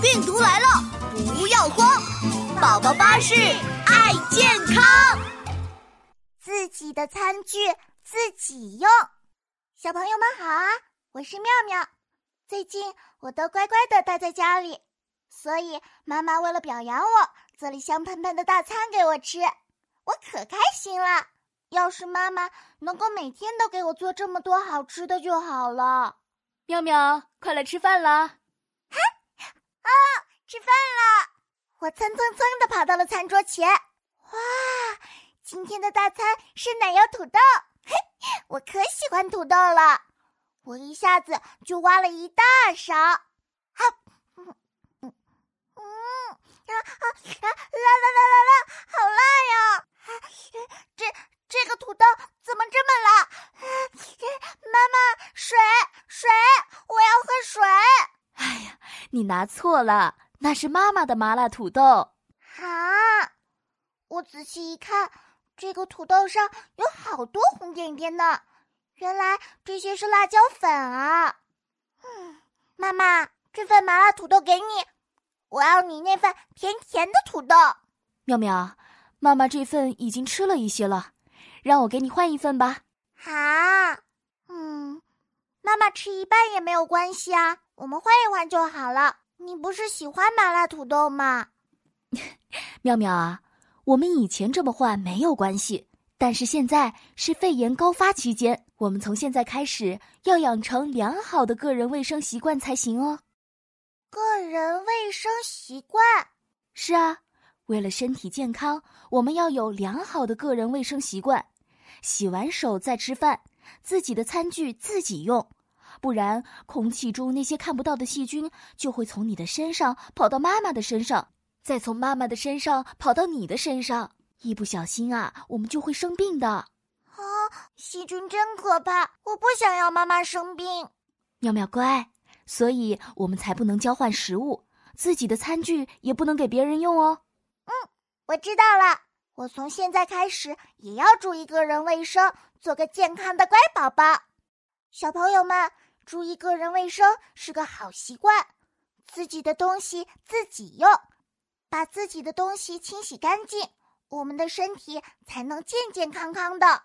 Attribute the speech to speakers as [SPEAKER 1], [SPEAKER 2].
[SPEAKER 1] 病毒来了，不要慌！宝宝巴士爱健康，
[SPEAKER 2] 自己的餐具。自己用。小朋友们好啊，我是妙妙。最近我都乖乖的待在家里，所以妈妈为了表扬我，做了香喷喷的大餐给我吃，我可开心了。要是妈妈能够每天都给我做这么多好吃的就好了。
[SPEAKER 3] 妙妙，快来吃饭啦！
[SPEAKER 2] 吃饭了！我蹭蹭蹭的跑到了餐桌前。哇，今天的大餐是奶油土豆，嘿，我可喜欢土豆了。我一下子就挖了一大勺。啊，嗯嗯嗯，啊啊啊！辣辣辣辣辣，好辣呀！啊这。这个土豆怎么这么辣？妈妈，水水，我要喝水。
[SPEAKER 3] 哎呀，你拿错了，那是妈妈的麻辣土豆。
[SPEAKER 2] 啊！我仔细一看，这个土豆上有好多红点点呢，原来这些是辣椒粉啊。嗯，妈妈，这份麻辣土豆给你，我要你那份甜甜的土豆。
[SPEAKER 3] 妙妙，妈妈这份已经吃了一些了。让我给你换一份吧。
[SPEAKER 2] 好，嗯，妈妈吃一半也没有关系啊，我们换一换就好了。你不是喜欢麻辣土豆吗？
[SPEAKER 3] 妙妙啊，我们以前这么换没有关系，但是现在是肺炎高发期间，我们从现在开始要养成良好的个人卫生习惯才行哦。
[SPEAKER 2] 个人卫生习惯？
[SPEAKER 3] 是啊。为了身体健康，我们要有良好的个人卫生习惯。洗完手再吃饭，自己的餐具自己用，不然空气中那些看不到的细菌就会从你的身上跑到妈妈的身上，再从妈妈的身上跑到你的身上。一不小心啊，我们就会生病的。啊，
[SPEAKER 2] 细菌真可怕！我不想要妈妈生病。
[SPEAKER 3] 妙妙乖，所以我们才不能交换食物，自己的餐具也不能给别人用哦。
[SPEAKER 2] 嗯，我知道了。我从现在开始也要注意个人卫生，做个健康的乖宝宝。小朋友们，注意个人卫生是个好习惯。自己的东西自己用，把自己的东西清洗干净，我们的身体才能健健康康的。